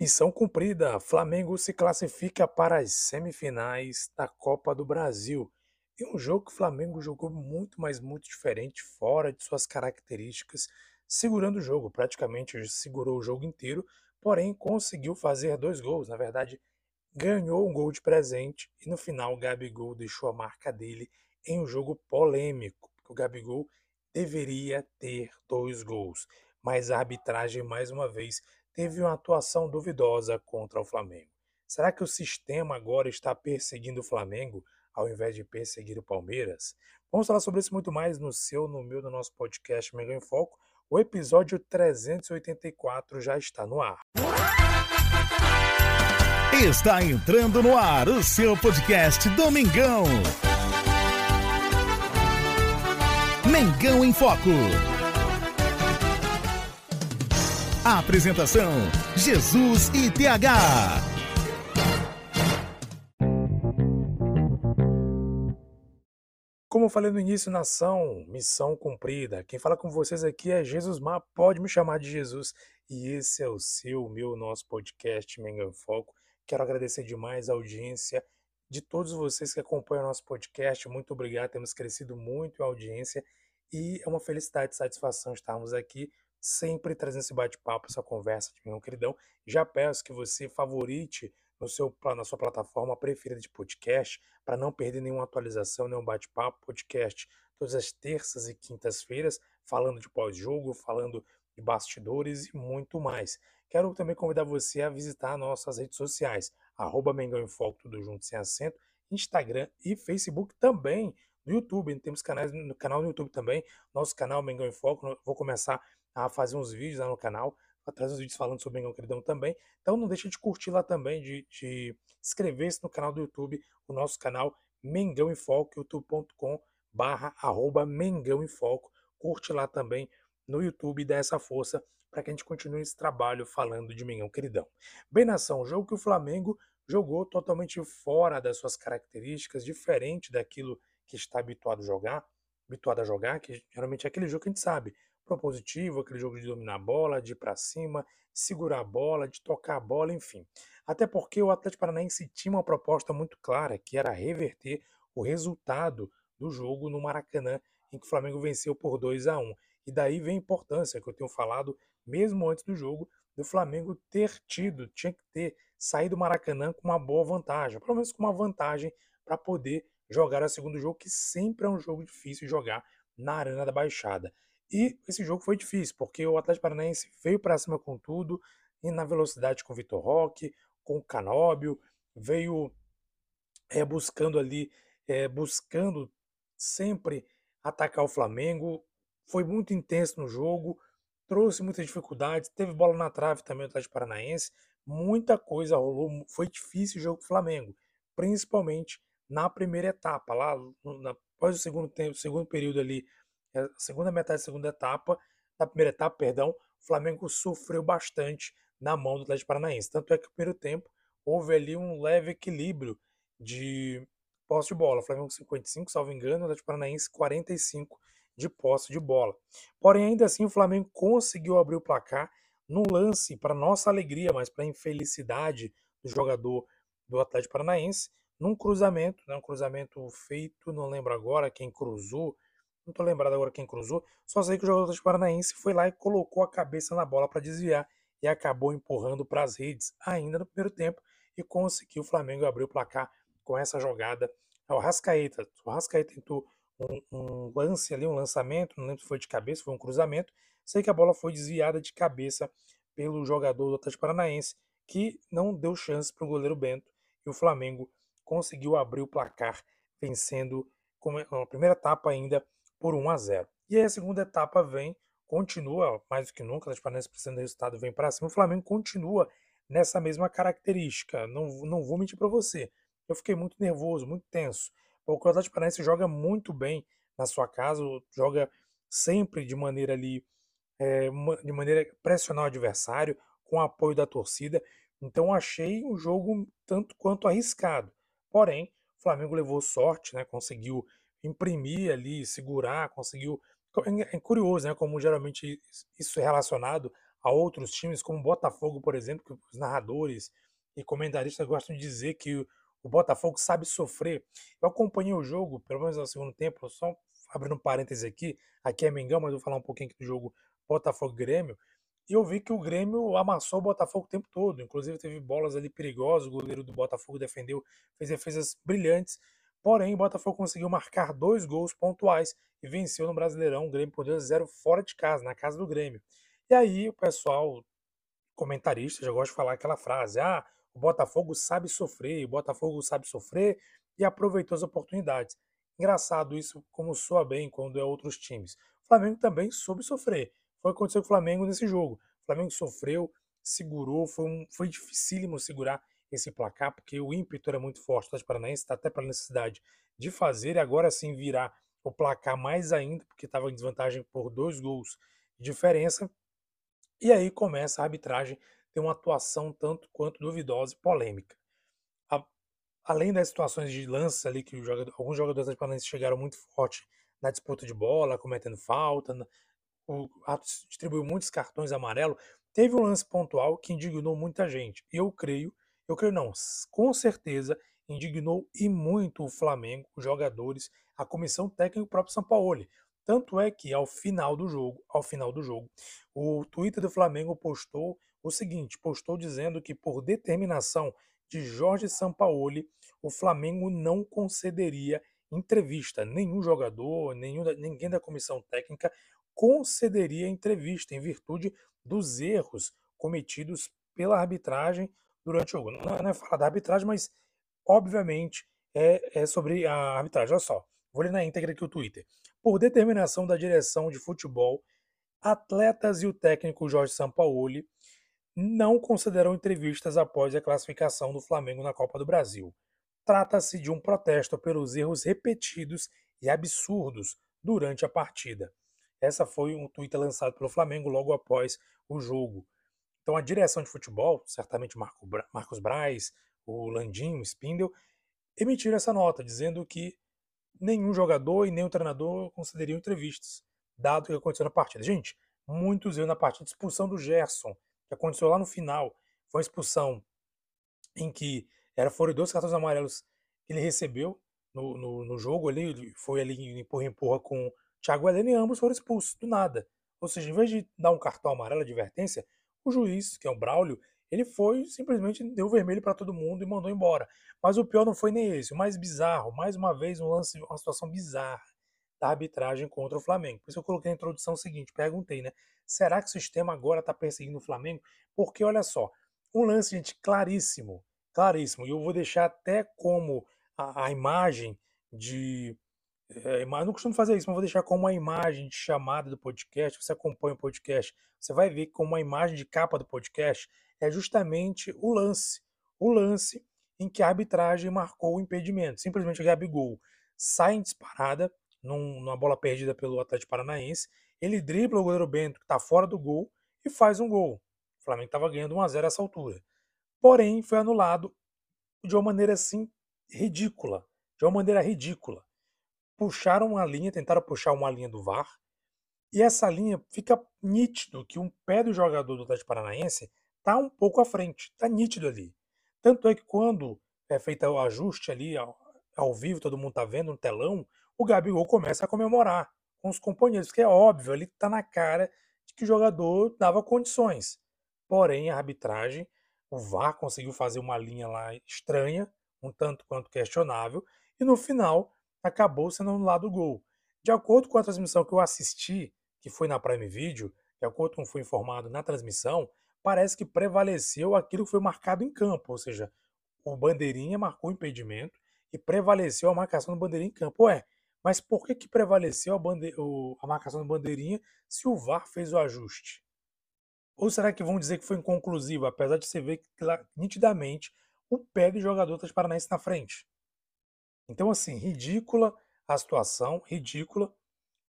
Missão cumprida, Flamengo se classifica para as semifinais da Copa do Brasil. Em um jogo que o Flamengo jogou muito, mas muito diferente, fora de suas características, segurando o jogo, praticamente segurou o jogo inteiro, porém conseguiu fazer dois gols. Na verdade, ganhou um gol de presente e no final o Gabigol deixou a marca dele em um jogo polêmico, o Gabigol deveria ter dois gols, mas a arbitragem mais uma vez teve uma atuação duvidosa contra o Flamengo. Será que o sistema agora está perseguindo o Flamengo ao invés de perseguir o Palmeiras? Vamos falar sobre isso muito mais no seu, no meu, no nosso podcast Mengão em Foco. O episódio 384 já está no ar. Está entrando no ar o seu podcast Domingão. Mengão em Foco. A apresentação: Jesus e TH. Como eu falei no início, nação, missão cumprida. Quem fala com vocês aqui é Jesus Mar, pode me chamar de Jesus. E esse é o seu, meu, nosso podcast Mengão em Foco. Quero agradecer demais a audiência de todos vocês que acompanham o nosso podcast. Muito obrigado, temos crescido muito a audiência e é uma felicidade e satisfação estarmos aqui sempre trazendo esse bate-papo, essa conversa de meu queridão. Já peço que você favorite no seu, na sua plataforma preferida de podcast, para não perder nenhuma atualização, nenhum bate-papo, podcast todas as terças e quintas-feiras, falando de pós-jogo, falando de bastidores e muito mais. Quero também convidar você a visitar nossas redes sociais, arroba Mengão em Foco, tudo junto sem acento, Instagram e Facebook também, no YouTube, temos canais no canal no YouTube também, nosso canal Mengão em Foco, vou começar a fazer uns vídeos lá no canal, a trazer uns vídeos falando sobre Mengão Queridão também. Então não deixa de curtir lá também, de, de inscrever-se no canal do YouTube, o nosso canal Mengão em Foco, youtube.com barra arroba Mengão em Foco. Curte lá também no YouTube e dá essa força para que a gente continue esse trabalho falando de Mengão Queridão. Bem, nação, jogo que o Flamengo jogou totalmente fora das suas características, diferente daquilo que está habituado a jogar, habituado a jogar, que geralmente é aquele jogo que a gente sabe, propositivo, aquele jogo de dominar a bola, de ir para cima, segurar a bola, de tocar a bola, enfim. Até porque o Atlético Paranaense tinha uma proposta muito clara, que era reverter o resultado do jogo no Maracanã, em que o Flamengo venceu por 2 a 1. E daí vem a importância que eu tenho falado mesmo antes do jogo, do Flamengo ter tido, tinha que ter saído do Maracanã com uma boa vantagem, pelo menos com uma vantagem para poder jogar o segundo jogo, que sempre é um jogo difícil jogar na Arena da Baixada. E esse jogo foi difícil, porque o Atlético Paranaense veio para cima com tudo, e na velocidade com o Vitor Roque, com o Canóbio, veio é, buscando ali, é, buscando sempre atacar o Flamengo. Foi muito intenso no jogo, trouxe muitas dificuldades, teve bola na trave também o Atlético Paranaense, muita coisa rolou, foi difícil o jogo do Flamengo, principalmente na primeira etapa, lá na, após o segundo tempo, segundo período ali a segunda metade da segunda etapa, da primeira etapa, perdão, o Flamengo sofreu bastante na mão do Atlético Paranaense. Tanto é que no primeiro tempo houve ali um leve equilíbrio de posse de bola. O Flamengo 55, salvo engano, o Atlético Paranaense 45 de posse de bola. Porém, ainda assim, o Flamengo conseguiu abrir o placar no lance, para nossa alegria, mas para infelicidade do jogador do Atlético Paranaense, num cruzamento, né, um cruzamento feito, não lembro agora quem cruzou, não tô lembrado agora quem cruzou, só sei que o jogador do Paranaense foi lá e colocou a cabeça na bola para desviar e acabou empurrando para as redes ainda no primeiro tempo e conseguiu o Flamengo abrir o placar com essa jogada. É o Rascaeta, o Rascaeta tentou um, um, lance ali, um lançamento, não lembro se foi de cabeça, foi um cruzamento. Sei que a bola foi desviada de cabeça pelo jogador do Atlético Paranaense, que não deu chance para o goleiro Bento e o Flamengo conseguiu abrir o placar, vencendo a primeira etapa ainda por 1 a 0. E aí a segunda etapa vem, continua mais do que nunca, Atlético Paranaense precisando do resultado vem para cima, o Flamengo continua nessa mesma característica. Não, não vou mentir para você. Eu fiquei muito nervoso, muito tenso. O Atlético Paranaense joga muito bem na sua casa, joga sempre de maneira ali, é, de maneira pressionar o adversário, com o apoio da torcida. Então achei o jogo tanto quanto arriscado. Porém, o Flamengo levou sorte, né? Conseguiu imprimir ali, segurar, conseguiu. É, é curioso, né? Como geralmente isso é relacionado a outros times, como o Botafogo, por exemplo, que os narradores e comentaristas gostam de dizer que o Botafogo sabe sofrer. Eu acompanhei o jogo, pelo menos no segundo tempo, só abrindo um parêntese aqui, aqui é Mengão, mas vou falar um pouquinho do jogo Botafogo-Grêmio, e eu vi que o Grêmio amassou o Botafogo o tempo todo, inclusive teve bolas ali perigosas, o goleiro do Botafogo defendeu, fez defesas brilhantes, porém o Botafogo conseguiu marcar dois gols pontuais e venceu no Brasileirão o Grêmio por 2 a 0 fora de casa, na casa do Grêmio. E aí o pessoal, comentarista, já gosta de falar aquela frase, ah, o Botafogo sabe sofrer, o Botafogo sabe sofrer e aproveitou as oportunidades. Engraçado isso, como soa bem quando é outros times. O Flamengo também soube sofrer. Foi o que aconteceu com o Flamengo nesse jogo. O Flamengo sofreu, segurou, foi, um, foi dificílimo segurar esse placar, porque o ímpeto era muito forte. O Atlético Paranaense está até pela necessidade de fazer e agora sim virar o placar mais ainda, porque estava em desvantagem por dois gols de diferença. E aí começa a arbitragem tem uma atuação tanto quanto duvidosa e polêmica. A, além das situações de lance ali que jogador, alguns jogadores Paranaense chegaram muito forte na disputa de bola, cometendo falta, o Atos distribuiu muitos cartões amarelos, teve um lance pontual que indignou muita gente. E eu creio, eu creio não, com certeza indignou e muito o Flamengo, os jogadores, a comissão técnica e o próprio Sampaoli. Tanto é que ao final do jogo, ao final do jogo, o Twitter do Flamengo postou o seguinte: postou dizendo que, por determinação de Jorge Sampaoli, o Flamengo não concederia entrevista. Nenhum jogador, nenhum, ninguém da comissão técnica concederia entrevista em virtude dos erros cometidos pela arbitragem durante o jogo. Não, não é falar da arbitragem, mas obviamente é, é sobre a arbitragem. Olha só, vou ler na íntegra aqui o Twitter. Por determinação da direção de futebol, atletas e o técnico Jorge Sampaoli não consideram entrevistas após a classificação do Flamengo na Copa do Brasil. Trata-se de um protesto pelos erros repetidos e absurdos durante a partida. Essa foi um tweet lançado pelo Flamengo logo após o jogo. Então a direção de futebol, certamente Marco Marcos Braz, o Landim, o Spindle, emitiram essa nota dizendo que nenhum jogador e o treinador considerariam entrevistas, dado o que aconteceu na partida. Gente, muitos erros na partida, expulsão do Gerson, que aconteceu lá no final, foi uma expulsão em que era, foram dois cartões amarelos que ele recebeu no, no, no jogo ali, foi ali empurra-empurra com o Thiago Helena e ambos foram expulsos, do nada. Ou seja, em vez de dar um cartão amarelo advertência, o juiz, que é o Braulio, ele foi simplesmente deu vermelho para todo mundo e mandou embora. Mas o pior não foi nem esse, o mais bizarro, mais uma vez um lance, uma situação bizarra da arbitragem contra o Flamengo. Por isso eu coloquei na introdução o seguinte, perguntei, né? Será que o sistema agora está perseguindo o Flamengo? Porque olha só, um lance, gente, claríssimo, claríssimo. E eu vou deixar até como a, a imagem de. É, não costumo fazer isso, mas vou deixar como uma imagem de chamada do podcast. Você acompanha o podcast, você vai ver como uma imagem de capa do podcast é justamente o lance. O lance em que a arbitragem marcou o impedimento. Simplesmente o Gabigol sai em disparada, num, numa bola perdida pelo Atlético Paranaense, ele dribla o goleiro Bento, que está fora do gol, e faz um gol. O Flamengo estava ganhando 1 a 0 essa altura. Porém, foi anulado de uma maneira assim ridícula. De uma maneira ridícula. Puxaram uma linha, tentaram puxar uma linha do VAR, e essa linha fica nítido que um pé do jogador do Atlético Paranaense está um pouco à frente, está nítido ali. Tanto é que quando é feito o ajuste ali ao, ao vivo, todo mundo está vendo no telão, o Gabigol começa a comemorar com os companheiros, porque é óbvio, ali está na cara de que o jogador dava condições. Porém, a arbitragem, o VAR conseguiu fazer uma linha lá estranha, um tanto quanto questionável, e no final acabou sendo anulado o gol. De acordo com a transmissão que eu assisti, que foi na Prime Video, de acordo com o que foi informado na transmissão, parece que prevaleceu aquilo que foi marcado em campo, ou seja, o bandeirinha marcou o impedimento e prevaleceu a marcação do bandeirinha em campo. Ué, mas por que, que prevaleceu a, bande... a marcação do bandeirinha se o VAR fez o ajuste? Ou será que vão dizer que foi inconclusivo, apesar de você ver nitidamente o pé do jogador das Paranaense na frente? Então, assim, ridícula a situação, ridícula,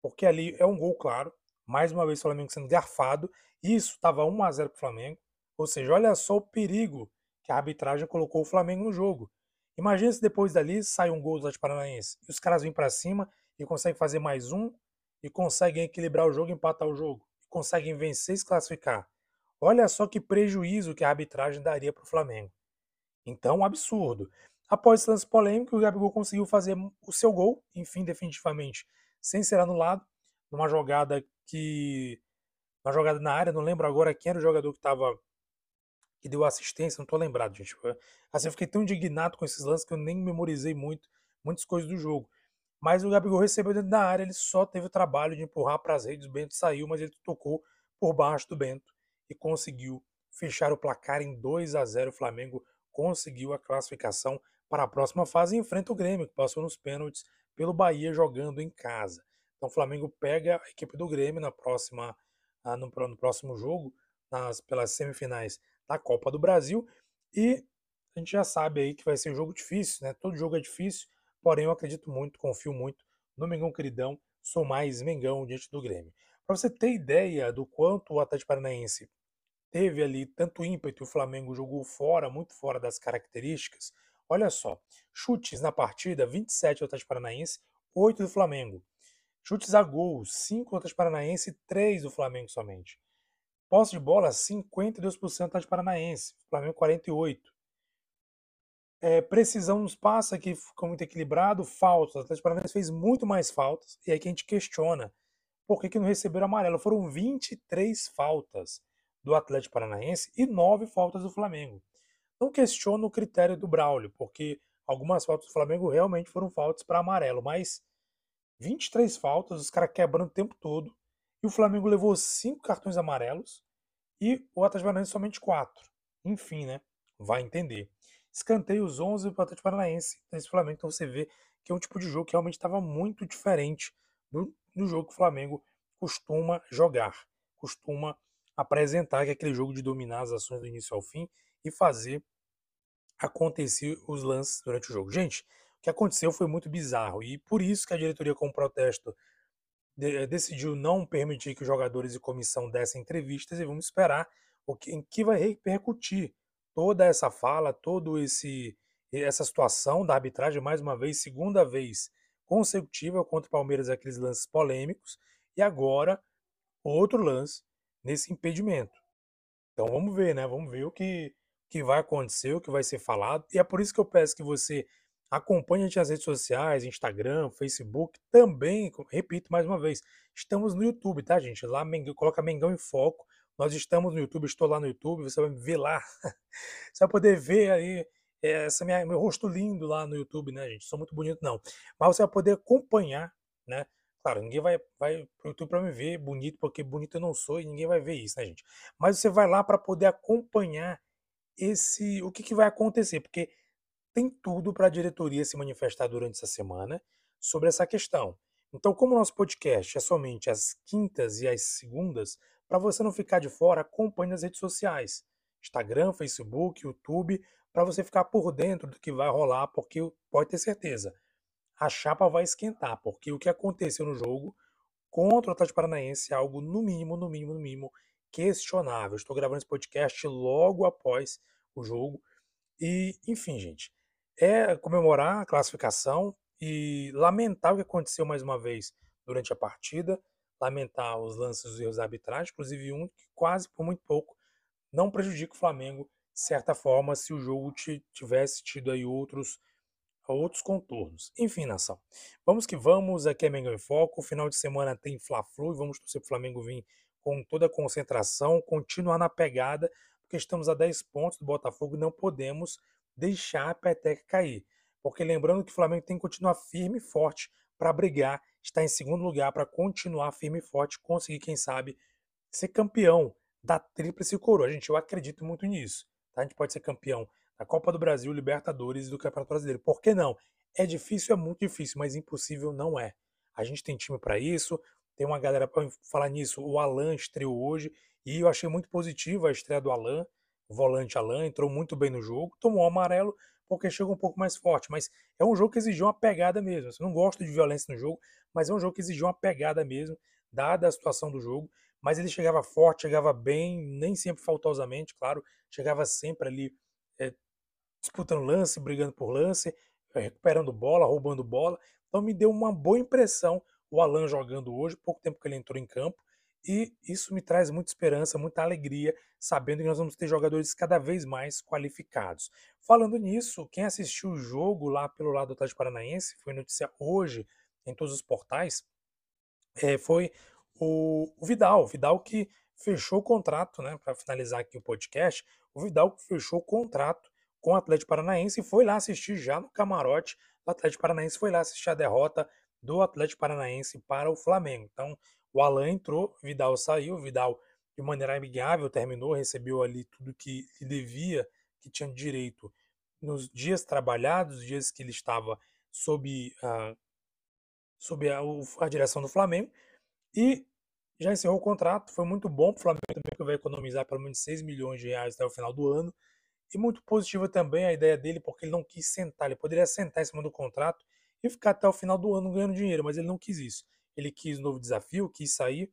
porque ali é um gol claro, mais uma vez o Flamengo sendo garfado, isso estava 1 a 0 para o Flamengo, ou seja, olha só o perigo que a arbitragem colocou o Flamengo no jogo. Imagina se depois dali sai um gol do Atlético Paranaense e os caras vêm para cima e conseguem fazer mais um e conseguem equilibrar o jogo, empatar o jogo, conseguem vencer e se classificar. Olha só que prejuízo que a arbitragem daria para o Flamengo. Então, absurdo. Após esse lance polêmico, o Gabigol conseguiu fazer o seu gol, enfim, definitivamente, sem ser anulado, numa jogada que. Uma jogada na área, não lembro agora quem era o jogador que estava. que deu assistência, não estou lembrado, gente. Assim, eu fiquei tão indignado com esses lances que eu nem memorizei muito, muitas coisas do jogo. Mas o Gabigol recebeu dentro da área, ele só teve o trabalho de empurrar para as redes, o Bento saiu, mas ele tocou por baixo do Bento e conseguiu fechar o placar em 2 a 0. O Flamengo conseguiu a classificação para a próxima fase e enfrenta o Grêmio, que passou nos pênaltis pelo Bahia jogando em casa. Então o Flamengo pega a equipe do Grêmio na próxima, ah, no, próximo jogo, nas, pelas semifinais da Copa do Brasil. E a gente já sabe aí que vai ser um jogo difícil, né? Todo jogo é difícil, porém eu acredito muito, confio muito no Mengão Queridão, sou mais Mengão diante do Grêmio. Para você ter ideia do quanto o Atlético Paranaense teve ali tanto ímpeto o Flamengo jogou fora, muito fora das características, olha só, chutes na partida, 27 do Atlético Paranaense, 8 do Flamengo. Chutes a gol, 5 do Atlético Paranaense e 3 do Flamengo somente. Posse de bola, 52% do Atlético Paranaense, Flamengo 48%. É, precisão nos passa, que ficou muito equilibrado, faltas. O Atlético Paranaense fez muito mais faltas, e aí que a gente questiona por que, que não receberam amarelo. Foram 23 faltas do Atlético Paranaense e 9 faltas do Flamengo. Não questiono o critério do Braulio, porque algumas faltas do Flamengo realmente foram faltas para amarelo, mas 23 faltas, os caras quebrando o tempo todo. E o Flamengo levou 5 cartões amarelos e o Atlético Paranaense somente 4. Enfim, né? Vai entender. Escanteios 11 para o Atlético Paranaense nesse Flamengo. Então você vê que é um tipo de jogo que realmente estava muito diferente do, do jogo que o Flamengo costuma jogar, costuma apresentar, que é aquele jogo de dominar as ações do início ao fim e fazer acontecer os lances durante o jogo. Gente, que aconteceu foi muito bizarro e por isso que a diretoria, com protesto, de, decidiu não permitir que os jogadores e comissão dessem entrevistas e vamos esperar o que, em que vai repercutir toda essa fala, todo esse essa situação da arbitragem mais uma vez, segunda vez consecutiva contra o Palmeiras aqueles lances polêmicos e agora outro lance nesse impedimento. Então vamos ver, né? Vamos ver o que que vai acontecer, o que vai ser falado. E é por isso que eu peço que você Acompanhe a gente nas redes sociais, Instagram, Facebook, também, repito mais uma vez, estamos no YouTube, tá, gente? Lá, Mengão, coloca Mengão em Foco. Nós estamos no YouTube, estou lá no YouTube, você vai me ver lá. você vai poder ver aí eh, essa minha, meu rosto lindo lá no YouTube, né, gente? Sou muito bonito, não. Mas você vai poder acompanhar, né? Claro, ninguém vai, vai pro YouTube para me ver bonito, porque bonito eu não sou e ninguém vai ver isso, né, gente? Mas você vai lá para poder acompanhar esse o que, que vai acontecer, porque tem tudo para a diretoria se manifestar durante essa semana sobre essa questão. Então, como o nosso podcast é somente às quintas e às segundas, para você não ficar de fora, acompanhe nas redes sociais: Instagram, Facebook, YouTube, para você ficar por dentro do que vai rolar, porque pode ter certeza, a chapa vai esquentar, porque o que aconteceu no jogo contra o Atlético Paranaense é algo, no mínimo, no mínimo, no mínimo, questionável. Estou gravando esse podcast logo após o jogo. E, enfim, gente, é comemorar a classificação e lamentar o que aconteceu mais uma vez durante a partida, lamentar os lances dos erros da arbitragem, inclusive um que quase por muito pouco não prejudica o Flamengo de certa forma se o jogo tivesse tido aí outros outros contornos. Enfim, nação. Vamos que vamos, aqui é Mengão em Foco. Final de semana tem Fla-Flu e vamos torcer para o Flamengo vir com toda a concentração, continuar na pegada, porque estamos a 10 pontos do Botafogo e não podemos deixar a peteca cair. Porque lembrando que o Flamengo tem que continuar firme e forte para brigar, estar em segundo lugar, para continuar firme e forte, conseguir, quem sabe, ser campeão da Tríplice Coroa. Gente, eu acredito muito nisso. Tá? A gente pode ser campeão da Copa do Brasil, Libertadores e do Campeonato Brasileiro. Por que não? É difícil, é muito difícil, mas impossível não é. A gente tem time para isso, tem uma galera para falar nisso. O Alan estreou hoje e eu achei muito positiva a estreia do Alan volante Alain, entrou muito bem no jogo, tomou amarelo porque chegou um pouco mais forte, mas é um jogo que exigiu uma pegada mesmo. Eu não gosto de violência no jogo, mas é um jogo que exigiu uma pegada mesmo, dada a situação do jogo. Mas ele chegava forte, chegava bem, nem sempre faltosamente, claro, chegava sempre ali disputando lance, brigando por lance, é, recuperando bola, roubando bola. Então me deu uma boa impressão o Alan jogando hoje, pouco tempo que ele entrou em campo, E isso me traz muita esperança, muita alegria, sabendo que nós vamos ter jogadores cada vez mais qualificados. Falando nisso, quem assistiu o jogo lá pelo lado do Atlético Paranaense, foi notícia hoje em todos os portais, é, foi o, o Vidal. O Vidal que fechou o contrato, né, para finalizar aqui o podcast, o Vidal que fechou o contrato com o Atlético Paranaense e foi lá assistir já no camarote do Atlético Paranaense, foi lá assistir a derrota do Atlético Paranaense para o Flamengo. Então, o Alan entrou, Vidal saiu, Vidal de maneira amigável terminou, recebeu ali tudo que, que devia, que tinha direito nos dias trabalhados, dias que ele estava sob a, sob a, a direção do Flamengo e já encerrou o contrato. Foi muito bom para o Flamengo também, que vai economizar pelo menos 6 milhões de reais até o final do ano. E muito positiva também a ideia dele, porque ele não quis sentar. Ele poderia sentar em cima do contrato e ficar até o final do ano ganhando dinheiro, mas ele não quis isso ele quis um novo desafio, quis sair.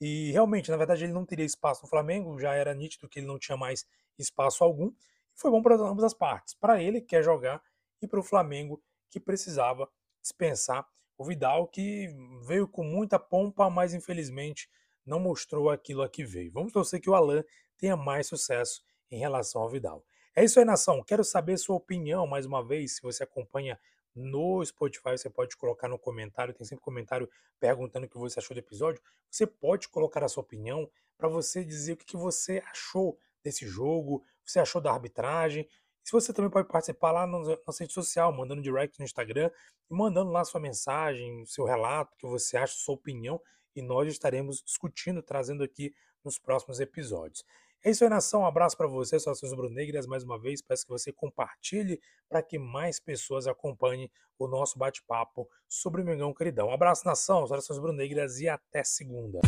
E realmente, na verdade, ele não teria espaço no Flamengo, já era nítido que ele não tinha mais espaço algum. Foi bom para ambas as partes. Para ele, que quer jogar, e para o Flamengo, que precisava dispensar o Vidal, que veio com muita pompa, mas infelizmente não mostrou aquilo a que veio. Vamos torcer que o Alan tenha mais sucesso em relação ao Vidal. É isso aí, nação. Quero saber sua opinião mais uma vez, se você acompanha no Spotify você pode colocar no comentário, tem sempre comentário perguntando o que você achou do episódio. Você pode colocar a sua opinião para você dizer o que você achou desse jogo, você achou da arbitragem. Se você também pode participar lá na nossa rede social, mandando direct no Instagram mandando lá sua mensagem, seu relato, o que você acha, sua opinião, e nós estaremos discutindo, trazendo aqui nos próximos episódios. É isso aí, nação. Um abraço para você, saudações rubro-negras. Mais uma vez, peço que você compartilhe para que mais pessoas acompanhem o nosso bate-papo sobre o Mengão Queridão. Um abraço, nação, saudações rubro-negras e até segunda.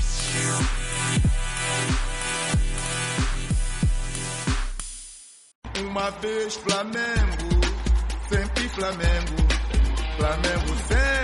Uma vez Flamengo, sempre Flamengo, Flamengo sempre.